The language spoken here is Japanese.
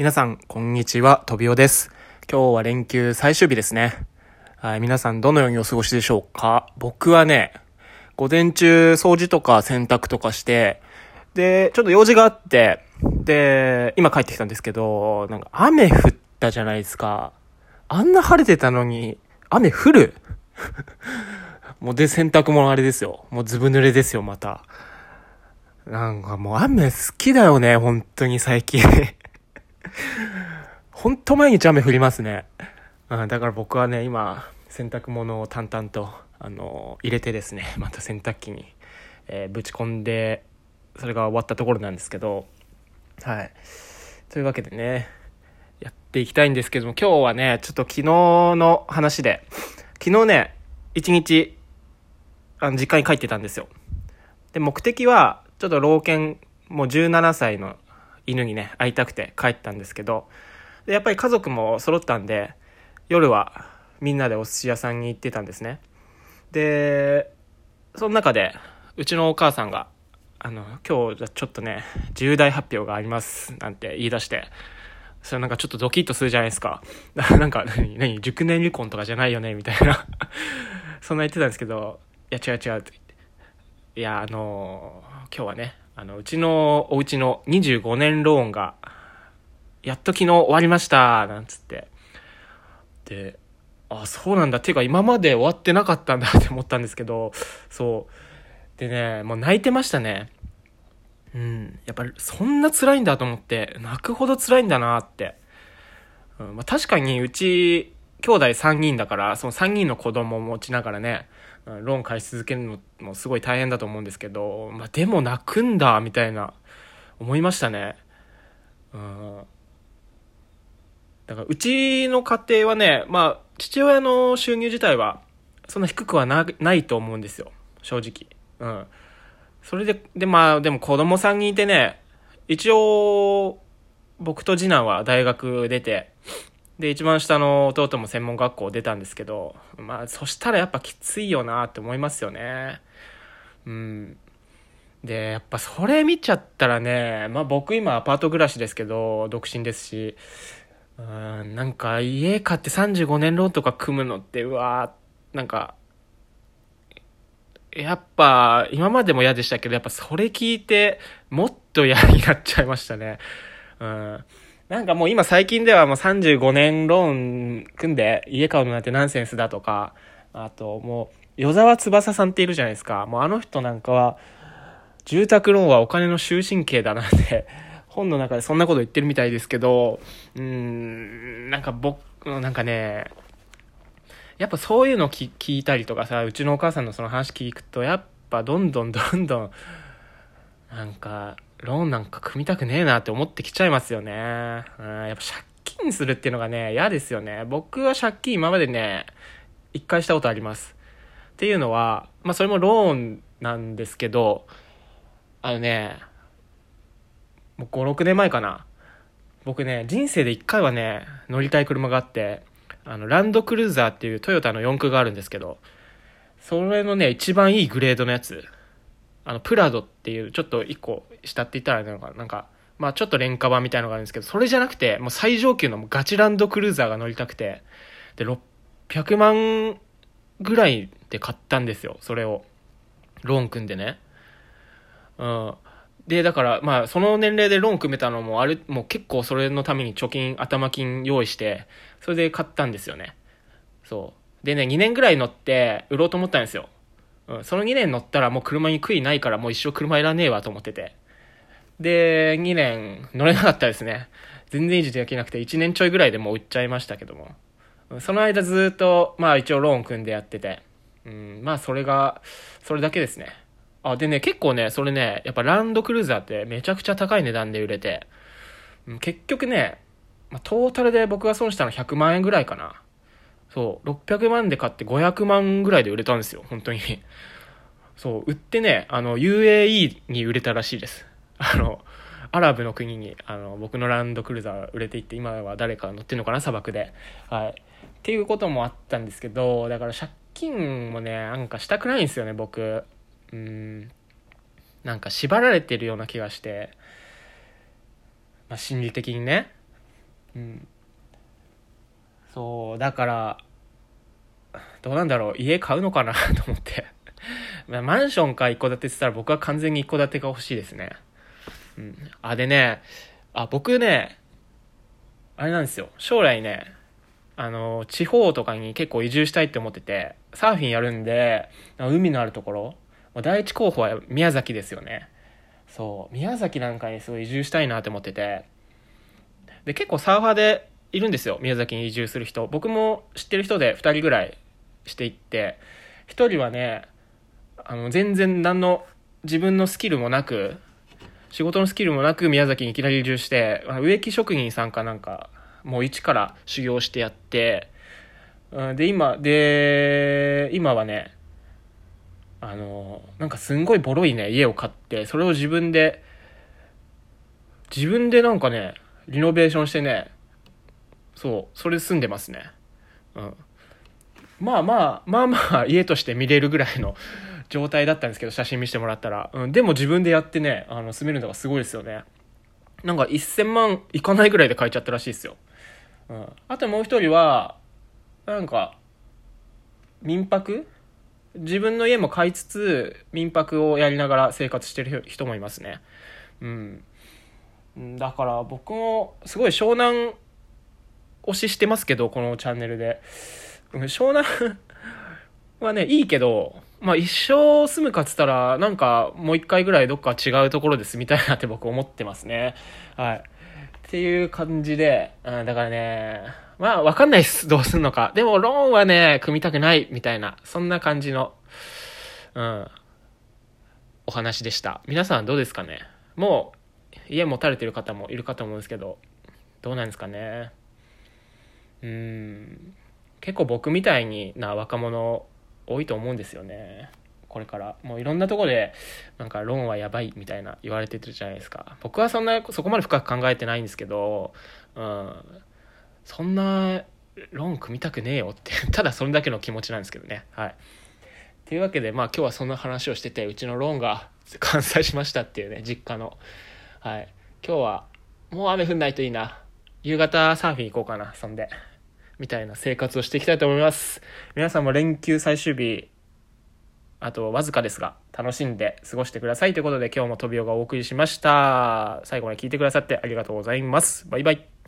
皆さん、こんにちは、とびおです。今日は連休最終日ですね。はい、皆さんどのようにお過ごしでしょうか？僕はね、午前中掃除とか洗濯とかして、で、ちょっと用事があって、で、今帰ってきたんですけど、なんか雨降ったじゃないですか。あんな晴れてたのに、雨降る？もうで、洗濯物あれですよ。もうずぶ濡れですよ、また。なんかもう雨好きだよね、本当に最近。本当毎日雨降りますね。うん、だから僕はね、今、洗濯物を淡々と、あの、入れてですね、また洗濯機に、えーぶち込んで、それが終わったところなんですけど、はい。というわけでね、やっていきたいんですけども、今日はね、ちょっと昨日の話で、昨日ね、一日、あの、実家に帰ってたんですよ。で、目的は、ちょっと老犬、もう17歳の犬にね、会いたくて帰ったんですけど、で、やっぱり家族も揃ったんで、夜はみんなでお寿司屋さんに行ってたんですね。で、その中で、うちのお母さんが、あの、今日じゃちょっとね、重大発表があります、なんて言い出して、それなんかちょっとドキッとするじゃないですか。なんか、何、何、熟年離婚とかじゃないよね、みたいな。そんな言ってたんですけど、いや、違う違うって言って。いや、あのー今日はね、あの、うちのお家の25年ローンが、やっと昨日終わりました、なんつって。で、あ、そうなんだ。てか今まで終わってなかったんだって思ったんですけど、そう。でね、もう泣いてましたね。うん。やっぱりそんな辛いんだと思って、泣くほど辛いんだなって。うんまあ、確かにうち、兄弟3人だから、その3人の子供を持ちながらね、ローン返し続けるのもすごい大変だと思うんですけど、まあ、でも泣くんだ、みたいな、思いましたね。うん。だから、うちの家庭はね、まあ、父親の収入自体は、そんな低くはないと思うんですよ。正直。うん。それで、で、まあ、でも子供さんにいてね、一応、僕と次男は大学出て、で、一番下の弟も専門学校出たんですけど、まあ、そしたらやっぱきついよなって思いますよね。うん。で、やっぱそれ見ちゃったらね、まあ僕今アパート暮らしですけど、独身ですし、うん、なんか家買って35年ローンとか組むのって、うわーなんか、やっぱ今までも嫌でしたけど、やっぱそれ聞いてもっと嫌になっちゃいましたね。うん。なんかもう今最近ではもう35年ローン組んで家買うのなんてナンセンスだとか、あともう、与沢翼さんっているじゃないですか。もうあの人なんかは、住宅ローンはお金の終身刑だなんて、本の中でそんなこと言ってるみたいですけど、うーん、なんか僕、なんかね、やっぱそういうの聞いたりとかさ、うちのお母さんのその話聞くと、やっぱどんどんどんどん、なんか、ローンなんか組みたくねえなって思ってきちゃいますよね。うん、やっぱ借金するっていうのがね、嫌ですよね。僕は借金今までね、一回したことあります。っていうのは、まあそれもローンなんですけど、あのね、もう5、6年前かな。僕ね、人生で一回はね、乗りたい車があって、あの、ランドクルーザーっていうトヨタの四駆があるんですけど、それのね、一番いいグレードのやつ、あの、プラドっていう、ちょっと一個下って言ったらなのかな、んか、まあちょっと廉価版みたいなのがあるんですけど、それじゃなくて、もう最上級のガチランドクルーザーが乗りたくて、で、600万ぐらいで買ったんですよ、それを。ローン組んでね。うん。で、だから、まあ、その年齢でローン組めたのも、あれ、もう結構それのために貯金、頭金用意して、それで買ったんですよね。そう。でね、2年ぐらい乗って、売ろうと思ったんですよ。うん。その2年乗ったらもう車に悔いないから、もう一生車いらねえわと思ってて。で、2年乗れなかったですね。全然維持できなくて、1年ちょいぐらいでもう売っちゃいましたけども。その間ずっと、まあ一応ローン組んでやってて。うん、まあそれが、それだけですね。あ、でね、結構ね、それね、やっぱランドクルーザーってめちゃくちゃ高い値段で売れて、うん結局ね、まあ、トータルで僕が損したの100万円ぐらいかな。そう、600万で買って500万ぐらいで売れたんですよ、本当に。そう、売ってね、あの、UAE に売れたらしいです。あの、アラブの国に、あの、僕のランドクルーザー売れていって、今は誰か乗ってるのかな、砂漠で。はい。っていうこともあったんですけど、だから借金もね、なんかしたくないんですよね、僕。うん。なんか縛られてるような気がして、まあ、心理的にね。うん。そう、だから、どうなんだろう、家買うのかな？と思って。マンションか一戸建てって言ったら僕は完全に一戸建てが欲しいですね。うん。あ、でね、あ、僕ね、あれなんですよ。将来ね、あの、地方とかに結構移住したいって思ってて、サーフィンやるんで、海のあるところ、第一候補は宮崎ですよね。そう、宮崎なんかにすごい移住したいなって思ってて、で、結構サーファーでいるんですよ。宮崎に移住する人。僕も知ってる人で2人ぐらいしていって、1人はね、あの、全然何の自分のスキルもなく、仕事のスキルもなく宮崎にいきなり移住して、植木職人さんかなんか、もう一から修行してやって、で、今、で、今はね、あの、なんかすんごいボロいね、家を買って、それを自分で、自分でなんかね、リノベーションしてね、そう、それ住んでますね。うん。まあまあ、まあまあ、家として見れるぐらいの 状態だったんですけど、写真見せてもらったら。うん、でも自分でやってね、あの、住めるのがすごいですよね。なんか1000万いかないぐらいで買えちゃったらしいですよ。うん。あともう一人は、なんか、民泊？自分の家も買いつつ、民泊をやりながら生活してる人もいますね。うんだから僕もすごい湘南推ししてますけど、このチャンネルで。うん湘南 はね、いいけど、まあ一生住むかっつったら、なんかもう一回ぐらいどっか違うところで住みたいなって僕思ってますね。はい。っていう感じで、うん、だからね、まあわかんないです。どうすんのか。でもローンはね、組みたくないみたいな、そんな感じの、うん、お話でした。皆さんどうですかねもう家持たれてる方もいるかと思うんですけど、どうなんですかね。うん、結構僕みたいにな若者多いと思うんですよね。これから。もういろんなとこで、なんかローンはやばいみたいな言われてるじゃないですか。僕はそんな、そこまで深く考えてないんですけど、うん、そんなローン組みたくねえよって、ただそれだけの気持ちなんですけどね。はい。というわけで、まあ今日はそんな話をしてて、うちのローンが完済しましたっていうね、実家の。はい。今日は、もう雨降んないといいな。夕方サーフィン行こうかな、そんで。みたいな生活をしていきたいと思います。皆さんも連休最終日、あとわずかですが、楽しんで過ごしてくださいということで今日もトビオがお送りしました。最後まで聞いてくださってありがとうございます。バイバイ。